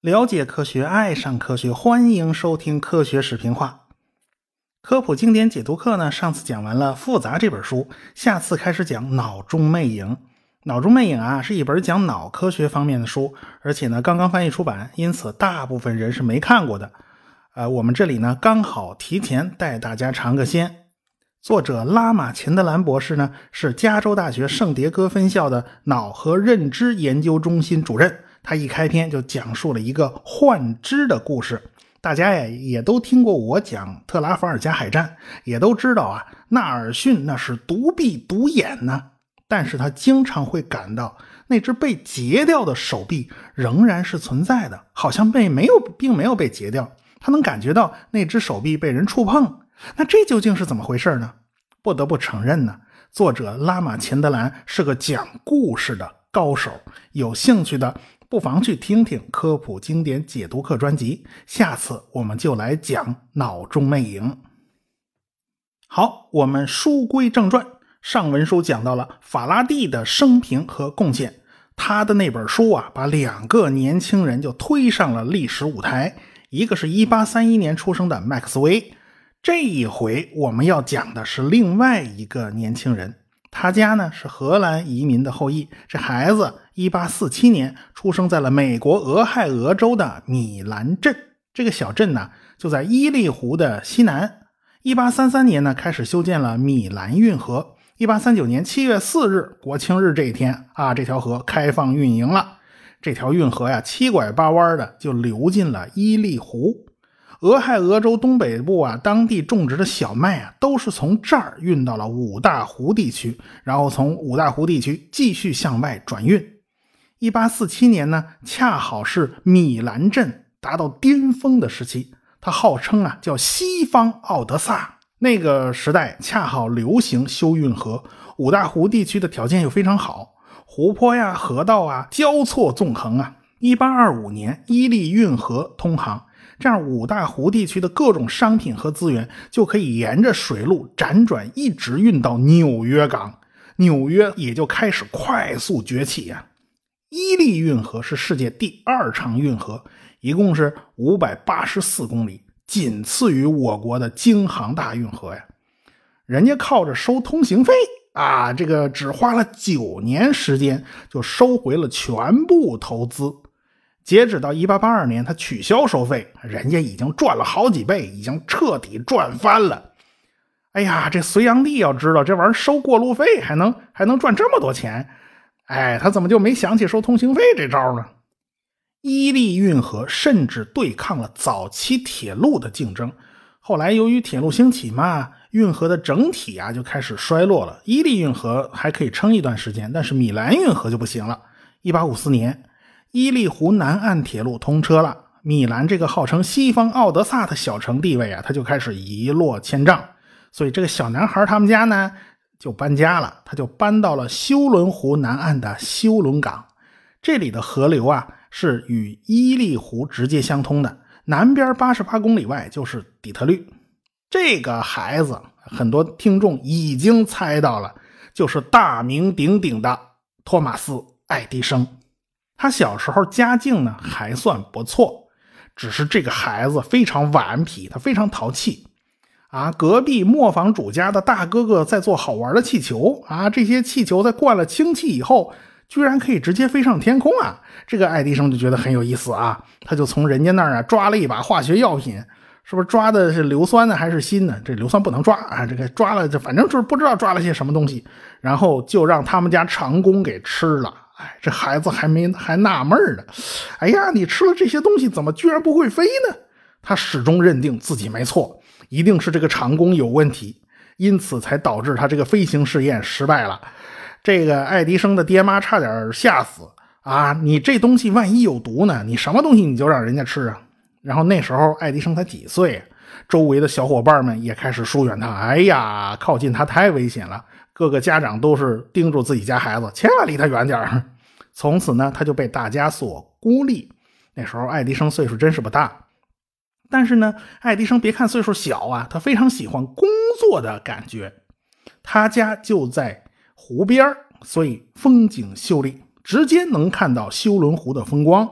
了解科学，爱上科学，欢迎收听科学视频化科普经典解读课呢。上次讲完了《复杂》这本书，下次开始讲《脑中魅影》。《脑中魅影》啊，是一本讲脑科学方面的书，而且呢刚刚翻译出版，因此大部分人是没看过的。呃，我们这里呢刚好提前带大家尝个鲜。作者拉玛钱德兰博士呢是加州大学圣迭戈分校的脑和认知研究中心主任。他一开篇就讲述了一个幻肢的故事，大家呀也都听过我讲特拉法尔加海战，也都知道啊，纳尔逊那是独臂独眼呢，但是他经常会感到那只被截掉的手臂仍然是存在的，好像被没有，并没有被截掉，他能感觉到那只手臂被人触碰，那这究竟是怎么回事呢？不得不承认呢，作者拉玛钱德兰是个讲故事的高手，有兴趣的。不妨去听听科普经典解读课专辑，下次我们就来讲脑中魅影。好，我们书归正传，上文书讲到了法拉第的生平和贡献，他的那本书啊，把两个年轻人就推上了历史舞台，一个是一八三一年出生的麦克斯韦，这一回我们要讲的是另外一个年轻人。他家呢是荷兰移民的后裔，这孩子一八四七年出生在了美国俄亥俄州的米兰镇。这个小镇呢就在伊利湖的西南。一八三三年呢开始修建了米兰运河。一八三九年七月四日国庆日这一天啊，这条河开放运营了。这条运河呀七拐八弯的就流进了伊利湖。俄亥俄州东北部啊，当地种植的小麦啊，都是从这儿运到了五大湖地区，然后从五大湖地区继续向外转运。一八四七年呢，恰好是米兰镇达到巅峰的时期，它号称啊叫西方奥德萨。那个时代恰好流行修运河，五大湖地区的条件又非常好，湖泊呀、河道啊交错纵横啊。一八二五年，伊利运河通航。这样，五大湖地区的各种商品和资源就可以沿着水路辗转，一直运到纽约港，纽约也就开始快速崛起呀。伊利运河是世界第二长运河，一共是五百八十四公里，仅次于我国的京杭大运河呀。人家靠着收通行费啊，这个只花了九年时间就收回了全部投资。截止到一八八二年，他取消收费，人家已经赚了好几倍，已经彻底赚翻了。哎呀，这隋炀帝要知道这玩意儿收过路费还能还能赚这么多钱，哎，他怎么就没想起收通行费这招呢？伊利运河甚至对抗了早期铁路的竞争。后来由于铁路兴起嘛，运河的整体啊就开始衰落了。伊利运河还可以撑一段时间，但是米兰运河就不行了。一八五四年。伊利湖南岸铁路通车了，米兰这个号称西方奥德萨的小城地位啊，它就开始一落千丈。所以这个小男孩他们家呢就搬家了，他就搬到了休伦湖南岸的休伦港。这里的河流啊是与伊利湖直接相通的，南边八十八公里外就是底特律。这个孩子，很多听众已经猜到了，就是大名鼎鼎的托马斯·爱迪生。他小时候家境呢还算不错，只是这个孩子非常顽皮，他非常淘气，啊，隔壁磨坊主家的大哥哥在做好玩的气球啊，这些气球在灌了氢气以后，居然可以直接飞上天空啊！这个爱迪生就觉得很有意思啊，他就从人家那儿啊抓了一把化学药品，是不是抓的是硫酸呢还是锌呢？这硫酸不能抓啊，这个抓了就反正就是不知道抓了些什么东西，然后就让他们家长工给吃了。哎，这孩子还没还纳闷呢。哎呀，你吃了这些东西，怎么居然不会飞呢？他始终认定自己没错，一定是这个长弓有问题，因此才导致他这个飞行试验失败了。这个爱迪生的爹妈差点吓死啊！你这东西万一有毒呢？你什么东西你就让人家吃啊？然后那时候爱迪生才几岁，周围的小伙伴们也开始疏远他。哎呀，靠近他太危险了。各个家长都是叮嘱自己家孩子，千万离他远点儿从此呢，他就被大家所孤立。那时候爱迪生岁数真是不大，但是呢，爱迪生别看岁数小啊，他非常喜欢工作的感觉。他家就在湖边所以风景秀丽，直接能看到修伦湖的风光。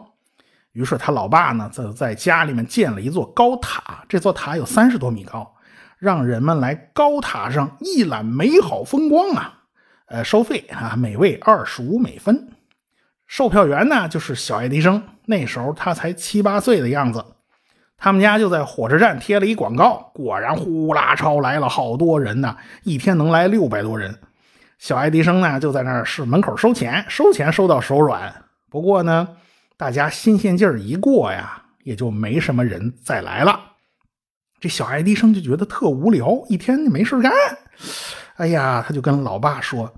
于是他老爸呢，在在家里面建了一座高塔，这座塔有三十多米高，让人们来高塔上一览美好风光啊。呃，收费啊，每位二十五美分。售票员呢，就是小爱迪生，那时候他才七八岁的样子。他们家就在火车站贴了一广告，果然呼啦超来了好多人呢，一天能来六百多人。小爱迪生呢就在那儿是门口收钱，收钱收到手软。不过呢，大家新鲜劲儿一过呀，也就没什么人再来了。这小爱迪生就觉得特无聊，一天就没事干。哎呀，他就跟老爸说：“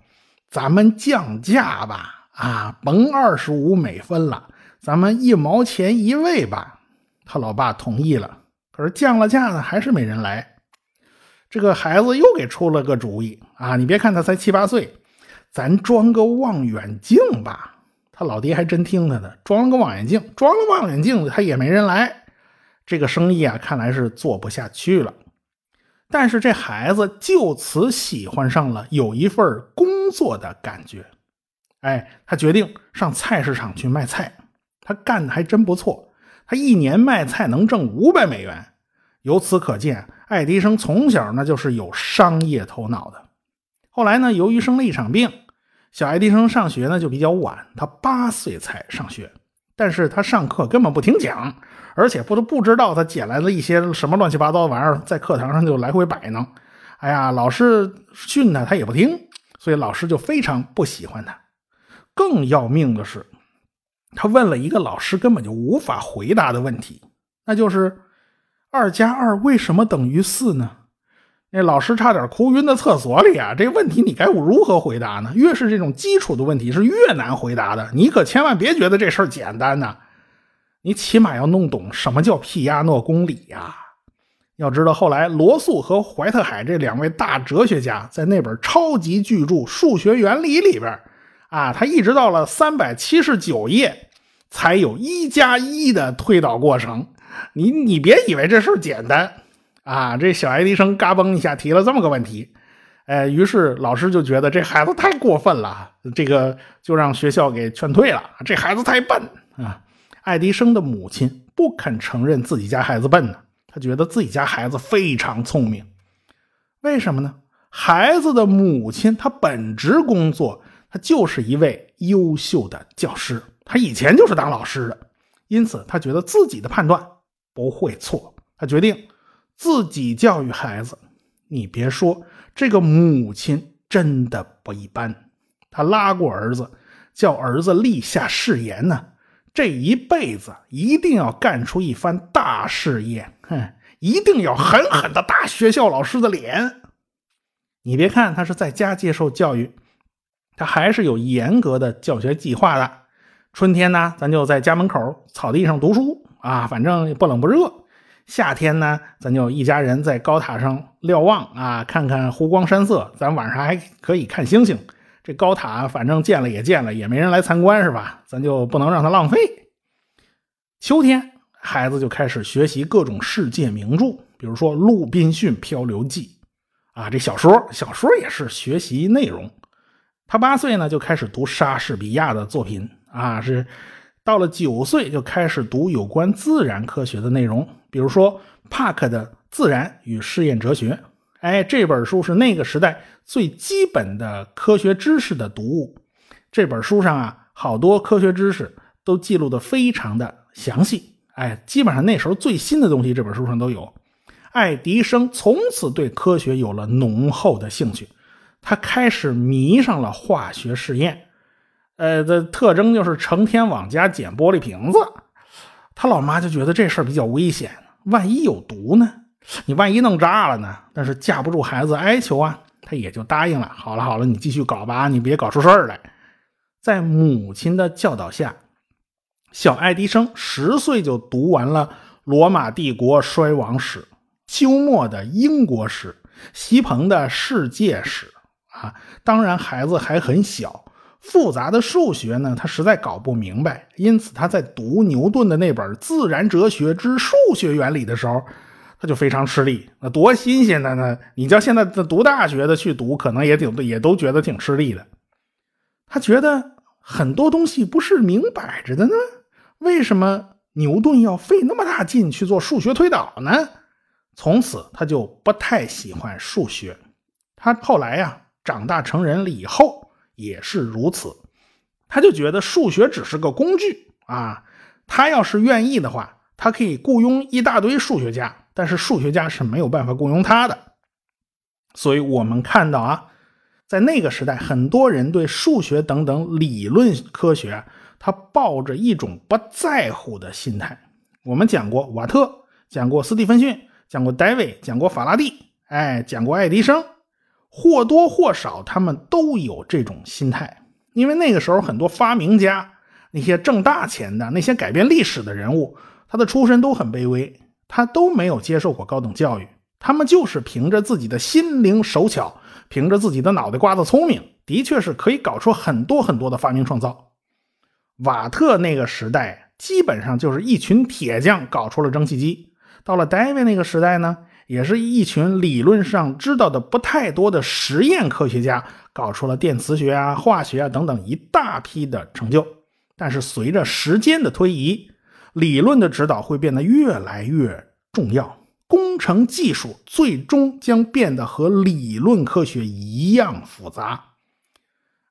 咱们降价吧，啊，甭二十五美分了，咱们一毛钱一位吧。”他老爸同意了，可是降了价呢，还是没人来。这个孩子又给出了个主意啊！你别看他才七八岁，咱装个望远镜吧。他老爹还真听他的，装了个望远镜，装了望远镜他也没人来。这个生意啊，看来是做不下去了。但是这孩子就此喜欢上了有一份工作的感觉，哎，他决定上菜市场去卖菜。他干的还真不错。他一年卖菜能挣五百美元，由此可见，爱迪生从小那就是有商业头脑的。后来呢，由于生了一场病，小爱迪生上学呢就比较晚，他八岁才上学。但是他上课根本不听讲，而且不都不知道他捡来了一些什么乱七八糟的玩意儿，在课堂上就来回摆弄。哎呀，老师训他，他也不听，所以老师就非常不喜欢他。更要命的是。他问了一个老师根本就无法回答的问题，那就是二加二为什么等于四呢？那老师差点哭晕在厕所里啊！这问题你该如何回答呢？越是这种基础的问题是越难回答的，你可千万别觉得这事儿简单呐！你起码要弄懂什么叫皮亚诺公理呀！要知道后来罗素和怀特海这两位大哲学家在那本超级巨著《数学原理》里边。啊，他一直到了三百七十九页，才有一加一的推导过程。你你别以为这事儿简单啊！这小爱迪生嘎嘣一下提了这么个问题，哎，于是老师就觉得这孩子太过分了，这个就让学校给劝退了。这孩子太笨啊！爱迪生的母亲不肯承认自己家孩子笨呢，他觉得自己家孩子非常聪明。为什么呢？孩子的母亲她本职工作。他就是一位优秀的教师，他以前就是当老师的，因此他觉得自己的判断不会错。他决定自己教育孩子。你别说，这个母亲真的不一般。他拉过儿子，叫儿子立下誓言呢，这一辈子一定要干出一番大事业，哼，一定要狠狠的打学校老师的脸。你别看他是在家接受教育。他还是有严格的教学计划的。春天呢，咱就在家门口草地上读书啊，反正不冷不热。夏天呢，咱就一家人在高塔上瞭望啊，看看湖光山色。咱晚上还可以看星星。这高塔反正建了也建了，也没人来参观，是吧？咱就不能让它浪费。秋天，孩子就开始学习各种世界名著，比如说《鲁滨逊漂流记》啊，这小说，小说也是学习内容。他八岁呢就开始读莎士比亚的作品啊，是到了九岁就开始读有关自然科学的内容，比如说帕克的《自然与试验哲学》。哎，这本书是那个时代最基本的科学知识的读物。这本书上啊，好多科学知识都记录的非常的详细。哎，基本上那时候最新的东西这本书上都有。爱迪生从此对科学有了浓厚的兴趣。他开始迷上了化学试验，呃，的特征就是成天往家捡玻璃瓶子。他老妈就觉得这事儿比较危险，万一有毒呢？你万一弄炸了呢？但是架不住孩子哀求啊，他也就答应了。好了好了，你继续搞吧，你别搞出事儿来。在母亲的教导下，小爱迪生十岁就读完了罗马帝国衰亡史、休谟的英国史、席鹏的世界史。啊，当然，孩子还很小，复杂的数学呢，他实在搞不明白。因此，他在读牛顿的那本《自然哲学之数学原理》的时候，他就非常吃力。那多新鲜的呢？你叫现在的读大学的去读，可能也挺也都觉得挺吃力的。他觉得很多东西不是明摆着的呢，为什么牛顿要费那么大劲去做数学推导呢？从此他就不太喜欢数学。他后来呀，长大成人了以后也是如此，他就觉得数学只是个工具啊。他要是愿意的话，他可以雇佣一大堆数学家，但是数学家是没有办法雇佣他的。所以我们看到啊。在那个时代，很多人对数学等等理论科学，他抱着一种不在乎的心态。我们讲过瓦特，讲过斯蒂芬逊，讲过戴维，讲过法拉第，哎，讲过爱迪生，或多或少他们都有这种心态。因为那个时候很多发明家，那些挣大钱的，那些改变历史的人物，他的出身都很卑微，他都没有接受过高等教育，他们就是凭着自己的心灵手巧。凭着自己的脑袋瓜子聪明，的确是可以搞出很多很多的发明创造。瓦特那个时代，基本上就是一群铁匠搞出了蒸汽机。到了戴维那个时代呢，也是一群理论上知道的不太多的实验科学家搞出了电磁学啊、化学啊等等一大批的成就。但是随着时间的推移，理论的指导会变得越来越重要。工程技术最终将变得和理论科学一样复杂。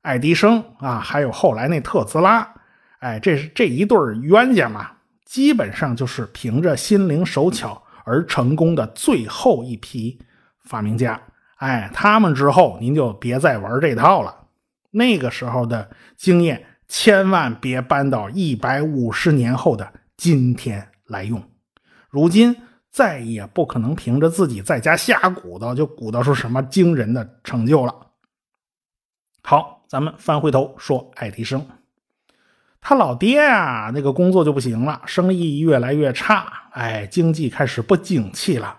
爱迪生啊，还有后来那特斯拉，哎，这是这一对冤家嘛，基本上就是凭着心灵手巧而成功的最后一批发明家。哎，他们之后您就别再玩这套了。那个时候的经验，千万别搬到一百五十年后的今天来用。如今。再也不可能凭着自己在家瞎鼓捣就鼓捣出什么惊人的成就了。好，咱们翻回头说爱迪生，他老爹啊，那个工作就不行了，生意越来越差，哎，经济开始不景气了。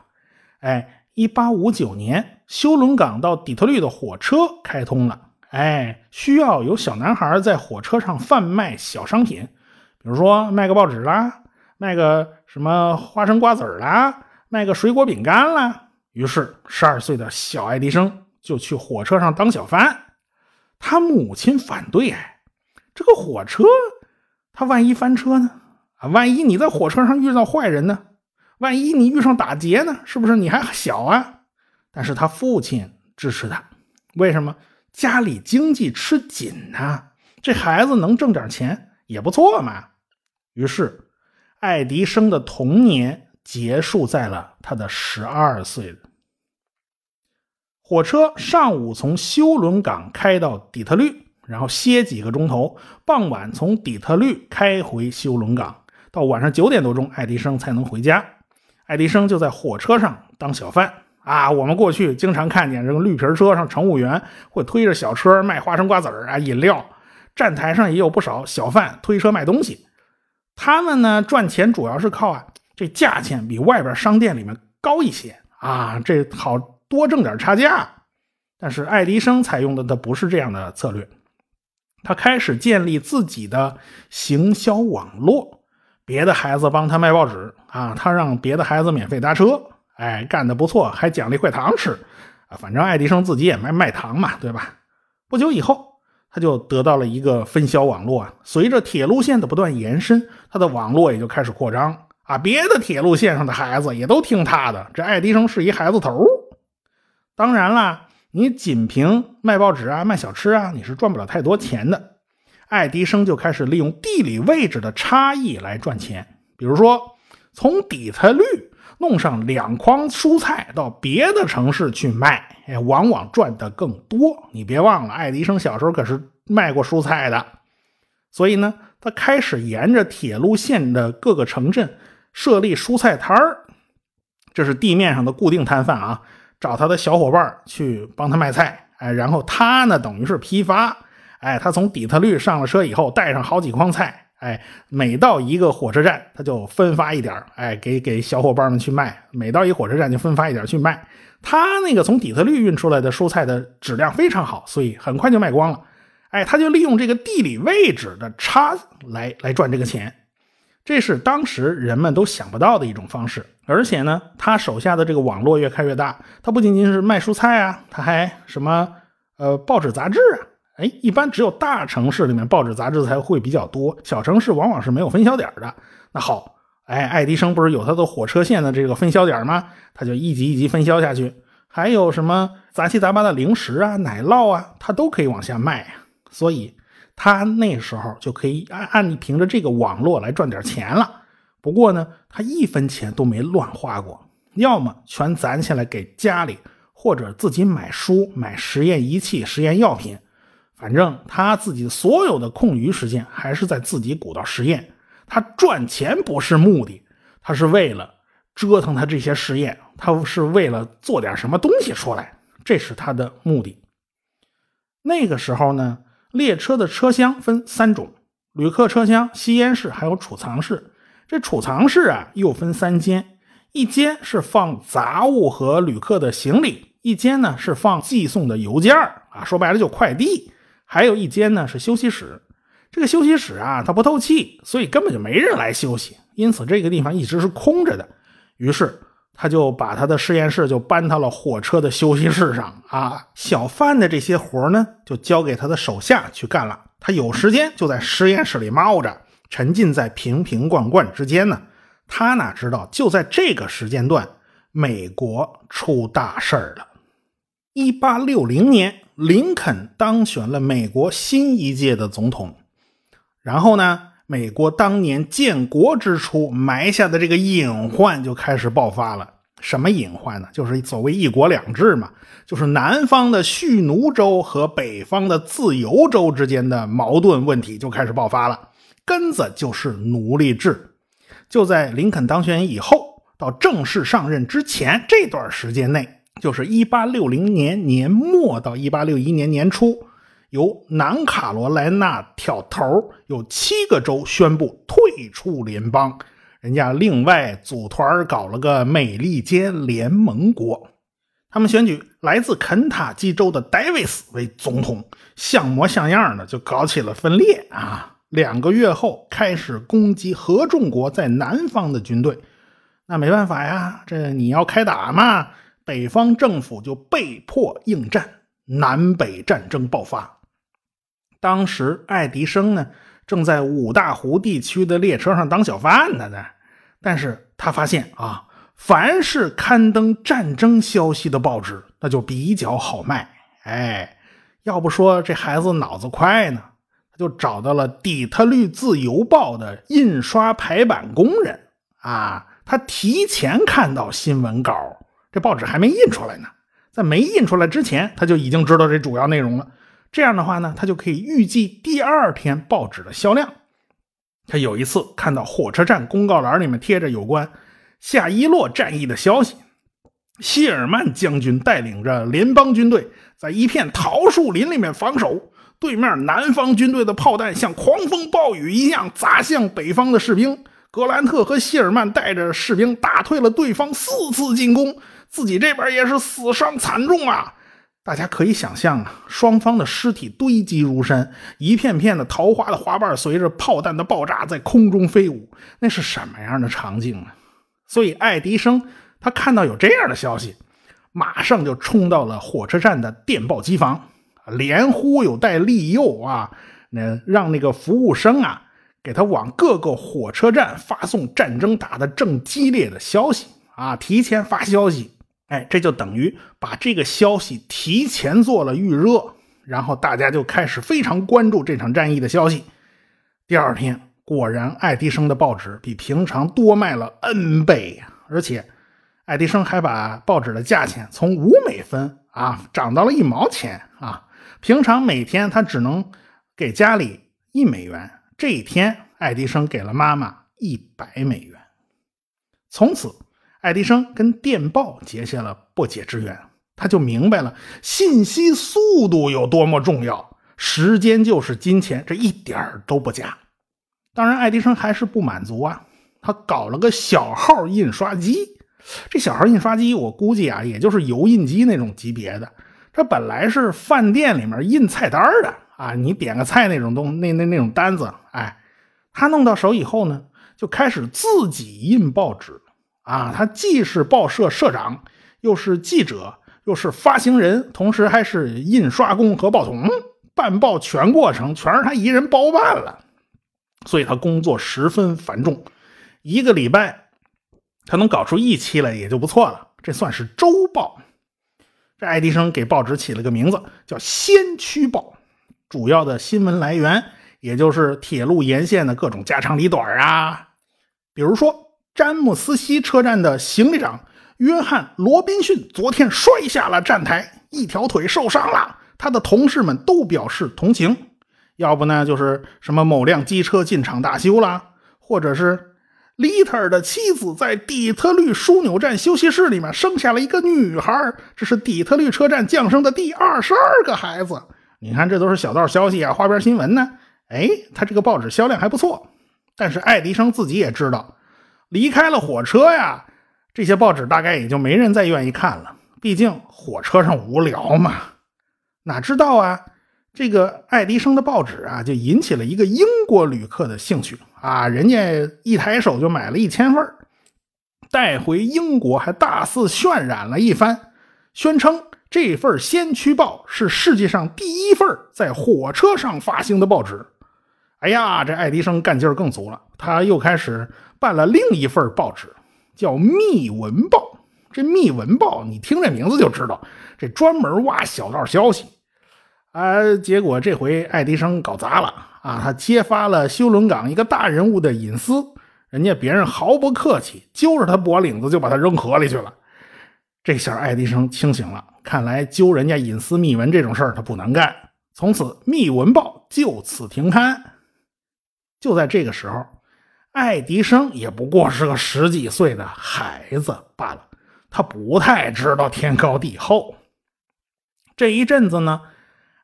哎，一八五九年，休伦港到底特律的火车开通了，哎，需要有小男孩在火车上贩卖小商品，比如说卖个报纸啦。卖个什么花生瓜子啦，卖个水果饼干啦。于是，十二岁的小爱迪生就去火车上当小贩。他母亲反对，哎，这个火车，他万一翻车呢？啊，万一你在火车上遇到坏人呢？万一你遇上打劫呢？是不是你还小啊？但是他父亲支持他，为什么？家里经济吃紧呐，这孩子能挣点钱也不错嘛。于是。爱迪生的童年结束在了他的十二岁。火车上午从休伦港开到底特律，然后歇几个钟头，傍晚从底特律开回休伦港。到晚上九点多钟，爱迪生才能回家。爱迪生就在火车上当小贩啊！我们过去经常看见这个绿皮车上，乘务员会推着小车卖花生、瓜子啊、饮料。站台上也有不少小贩推车卖东西。他们呢赚钱主要是靠啊，这价钱比外边商店里面高一些啊，这好多挣点差价。但是爱迪生采用的他不是这样的策略，他开始建立自己的行销网络。别的孩子帮他卖报纸啊，他让别的孩子免费搭车，哎，干得不错，还奖励块糖吃啊。反正爱迪生自己也卖卖糖嘛，对吧？不久以后。他就得到了一个分销网络啊，随着铁路线的不断延伸，他的网络也就开始扩张啊。别的铁路线上的孩子也都听他的，这爱迪生是一孩子头。当然了，你仅凭卖报纸啊、卖小吃啊，你是赚不了太多钱的。爱迪生就开始利用地理位置的差异来赚钱，比如说从底特律弄上两筐蔬菜到别的城市去卖。哎，往往赚的更多。你别忘了，爱迪生小时候可是卖过蔬菜的，所以呢，他开始沿着铁路线的各个城镇设立蔬菜摊儿，这是地面上的固定摊贩啊，找他的小伙伴去帮他卖菜。哎，然后他呢，等于是批发。哎，他从底特律上了车以后，带上好几筐菜。哎，每到一个火车站，他就分发一点哎，给给小伙伴们去卖。每到一火车站就分发一点去卖。他那个从底特律运出来的蔬菜的质量非常好，所以很快就卖光了。哎，他就利用这个地理位置的差来来赚这个钱，这是当时人们都想不到的一种方式。而且呢，他手下的这个网络越开越大，他不仅仅是卖蔬菜啊，他还什么呃报纸杂志啊，哎，一般只有大城市里面报纸杂志才会比较多，小城市往往是没有分销点的。那好，哎，爱迪生不是有他的火车线的这个分销点吗？他就一级一级分销下去。还有什么杂七杂八的零食啊、奶酪啊，他都可以往下卖。所以他那时候就可以按按你凭着这个网络来赚点钱了。不过呢，他一分钱都没乱花过，要么全攒起来给家里，或者自己买书、买实验仪器、实验药品。反正他自己所有的空余时间还是在自己鼓捣实验。他赚钱不是目的，他是为了折腾他这些实验，他是为了做点什么东西出来，这是他的目的。那个时候呢，列车的车厢分三种：旅客车厢、吸烟室还有储藏室。这储藏室啊又分三间，一间是放杂物和旅客的行李，一间呢是放寄送的邮件啊，说白了就快递。还有一间呢是休息室，这个休息室啊它不透气，所以根本就没人来休息，因此这个地方一直是空着的。于是他就把他的实验室就搬到了火车的休息室上啊。小范的这些活呢就交给他的手下去干了，他有时间就在实验室里猫着，沉浸在瓶瓶罐罐之间呢。他哪知道就在这个时间段，美国出大事儿了。一八六零年。林肯当选了美国新一届的总统，然后呢，美国当年建国之初埋下的这个隐患就开始爆发了。什么隐患呢？就是所谓一国两制嘛，就是南方的蓄奴州和北方的自由州之间的矛盾问题就开始爆发了。根子就是奴隶制。就在林肯当选以后到正式上任之前这段时间内。就是一八六零年年末到一八六一年年初，由南卡罗来纳挑头，有七个州宣布退出联邦，人家另外组团搞了个美利坚联盟国。他们选举来自肯塔基州的戴维斯为总统，像模像样的就搞起了分裂啊！两个月后开始攻击合众国在南方的军队，那没办法呀，这你要开打嘛。北方政府就被迫应战，南北战争爆发。当时爱迪生呢正在五大湖地区的列车上当小贩呢，但是他发现啊，凡是刊登战争消息的报纸，那就比较好卖。哎，要不说这孩子脑子快呢，他就找到了底特律自由报的印刷排版工人啊，他提前看到新闻稿。这报纸还没印出来呢，在没印出来之前，他就已经知道这主要内容了。这样的话呢，他就可以预计第二天报纸的销量。他有一次看到火车站公告栏里面贴着有关夏伊洛战役的消息，谢尔曼将军带领着联邦军队在一片桃树林里面防守，对面南方军队的炮弹像狂风暴雨一样砸向北方的士兵。格兰特和谢尔曼带着士兵打退了对方四次进攻。自己这边也是死伤惨重啊！大家可以想象啊，双方的尸体堆积如山，一片片的桃花的花瓣随着炮弹的爆炸在空中飞舞，那是什么样的场景啊？所以爱迪生他看到有这样的消息，马上就冲到了火车站的电报机房，连忽悠带利诱啊，那让那个服务生啊给他往各个火车站发送战争打得正激烈的消息啊，提前发消息。哎，这就等于把这个消息提前做了预热，然后大家就开始非常关注这场战役的消息。第二天，果然爱迪生的报纸比平常多卖了 N 倍！而且，爱迪生还把报纸的价钱从五美分啊涨到了一毛钱啊。平常每天他只能给家里一美元，这一天爱迪生给了妈妈一百美元。从此。爱迪生跟电报结下了不解之缘，他就明白了信息速度有多么重要，时间就是金钱，这一点儿都不假。当然，爱迪生还是不满足啊，他搞了个小号印刷机。这小号印刷机，我估计啊，也就是油印机那种级别的。这本来是饭店里面印菜单的啊，你点个菜那种东那那那种单子，哎，他弄到手以后呢，就开始自己印报纸。啊，他既是报社社长，又是记者，又是发行人，同时还是印刷工和报童。办报全过程全是他一人包办了，所以他工作十分繁重，一个礼拜他能搞出一期来也就不错了。这算是周报。这爱迪生给报纸起了个名字，叫《先驱报》，主要的新闻来源也就是铁路沿线的各种家长里短啊，比如说詹姆斯西车站的行李长约翰罗宾逊昨天摔下了站台，一条腿受伤了，他的同事们都表示同情。要不呢，就是什么某辆机车进厂大修了，或者是。利特尔的妻子在底特律枢纽站休息室里面生下了一个女孩，这是底特律车站降生的第二十二个孩子。你看，这都是小道消息啊，花边新闻呢。哎，他这个报纸销量还不错。但是爱迪生自己也知道，离开了火车呀，这些报纸大概也就没人再愿意看了。毕竟火车上无聊嘛。哪知道啊？这个爱迪生的报纸啊，就引起了一个英国旅客的兴趣啊，人家一抬手就买了一千份带回英国还大肆渲染了一番，宣称这份《先驱报》是世界上第一份在火车上发行的报纸。哎呀，这爱迪生干劲儿更足了，他又开始办了另一份报纸，叫《密文报》。这《密文报》，你听这名字就知道，这专门挖小道消息。啊！结果这回爱迪生搞砸了啊！他揭发了修伦港一个大人物的隐私，人家别人毫不客气，揪着他脖领子就把他扔河里去了。这下爱迪生清醒了，看来揪人家隐私密文这种事儿他不能干。从此，《密文报》就此停刊。就在这个时候，爱迪生也不过是个十几岁的孩子罢了，他不太知道天高地厚。这一阵子呢。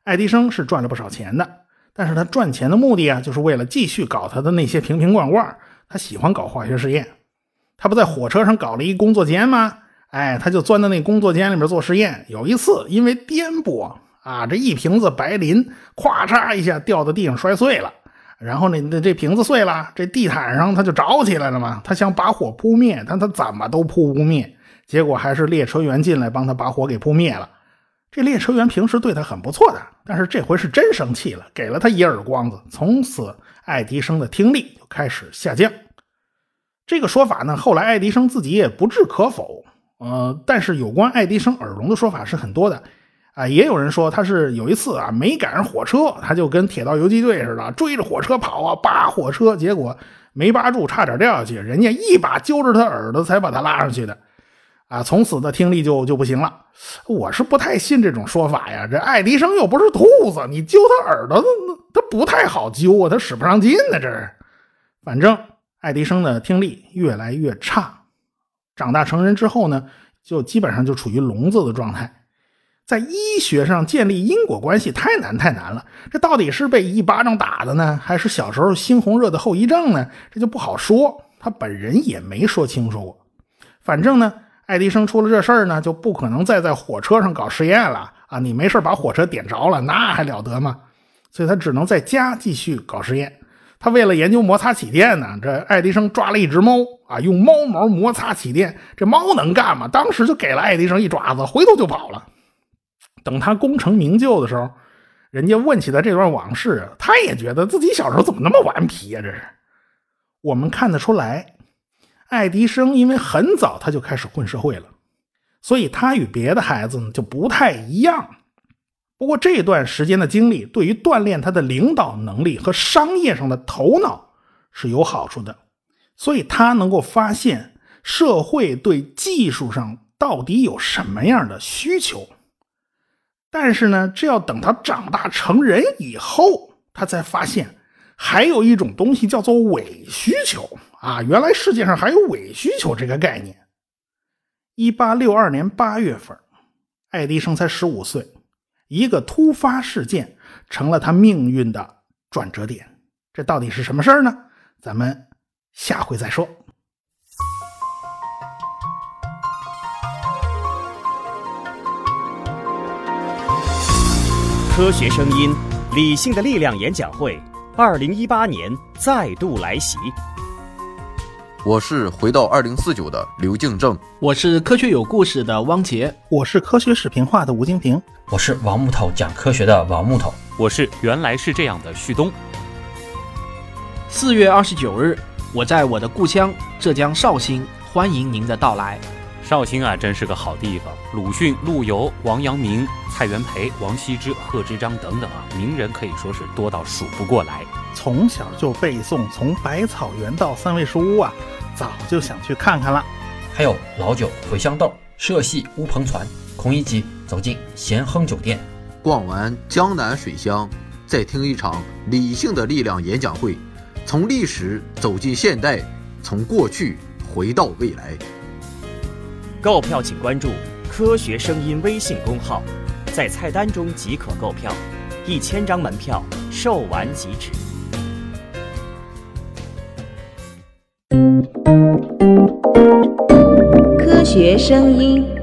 爱迪生是赚了不少钱的，但是他赚钱的目的啊，就是为了继续搞他的那些瓶瓶罐罐。他喜欢搞化学实验，他不在火车上搞了一工作间吗？哎，他就钻到那工作间里面做实验。有一次因为颠簸啊，这一瓶子白磷咵嚓一下掉到地上摔碎了，然后呢，这这瓶子碎了，这地毯上它就着起来了嘛。他想把火扑灭，但他怎么都扑不灭，结果还是列车员进来帮他把火给扑灭了。这列车员平时对他很不错的，但是这回是真生气了，给了他一耳光子。从此，爱迪生的听力就开始下降。这个说法呢，后来爱迪生自己也不置可否。呃，但是有关爱迪生耳聋的说法是很多的。啊，也有人说他是有一次啊没赶上火车，他就跟铁道游击队似的追着火车跑啊，扒火车，结果没扒住，差点掉下去，人家一把揪着他耳朵才把他拉上去的。啊，从此的听力就就不行了。我是不太信这种说法呀。这爱迪生又不是兔子，你揪他耳朵，他不太好揪啊，他使不上劲呢。这是，反正爱迪生的听力越来越差。长大成人之后呢，就基本上就处于聋子的状态。在医学上建立因果关系太难太难了。这到底是被一巴掌打的呢，还是小时候猩红热的后遗症呢？这就不好说。他本人也没说清楚过。反正呢。爱迪生出了这事儿呢，就不可能再在火车上搞实验了啊！你没事把火车点着了，那还了得吗？所以他只能在家继续搞实验。他为了研究摩擦起电呢，这爱迪生抓了一只猫啊，用猫毛摩擦起电。这猫能干吗？当时就给了爱迪生一爪子，回头就跑了。等他功成名就的时候，人家问起他这段往事，他也觉得自己小时候怎么那么顽皮呀？这是我们看得出来。爱迪生因为很早他就开始混社会了，所以他与别的孩子呢就不太一样。不过这段时间的经历对于锻炼他的领导能力和商业上的头脑是有好处的，所以他能够发现社会对技术上到底有什么样的需求。但是呢，这要等他长大成人以后，他才发现还有一种东西叫做伪需求。啊，原来世界上还有伪需求这个概念。一八六二年八月份，爱迪生才十五岁，一个突发事件成了他命运的转折点。这到底是什么事儿呢？咱们下回再说。科学声音，理性的力量演讲会，二零一八年再度来袭。我是回到二零四九的刘敬正，我是科学有故事的汪杰，我是科学史评化的吴京平，我是王木头讲科学的王木头。我是原来是这样的旭东。四月二十九日，我在我的故乡浙江绍兴，欢迎您的到来。绍兴啊，真是个好地方。鲁迅、陆游、王阳明、蔡元培、王羲之、贺知章等等啊，名人可以说是多到数不过来。从小就背诵，从百草园到三味书屋啊，早就想去看看了。还有老酒、茴香豆、社戏、乌篷船，孔乙己走进咸亨酒店，逛完江南水乡，再听一场理性的力量演讲会，从历史走进现代，从过去回到未来。购票请关注“科学声音”微信公号，在菜单中即可购票，一千张门票售完即止。科学声音。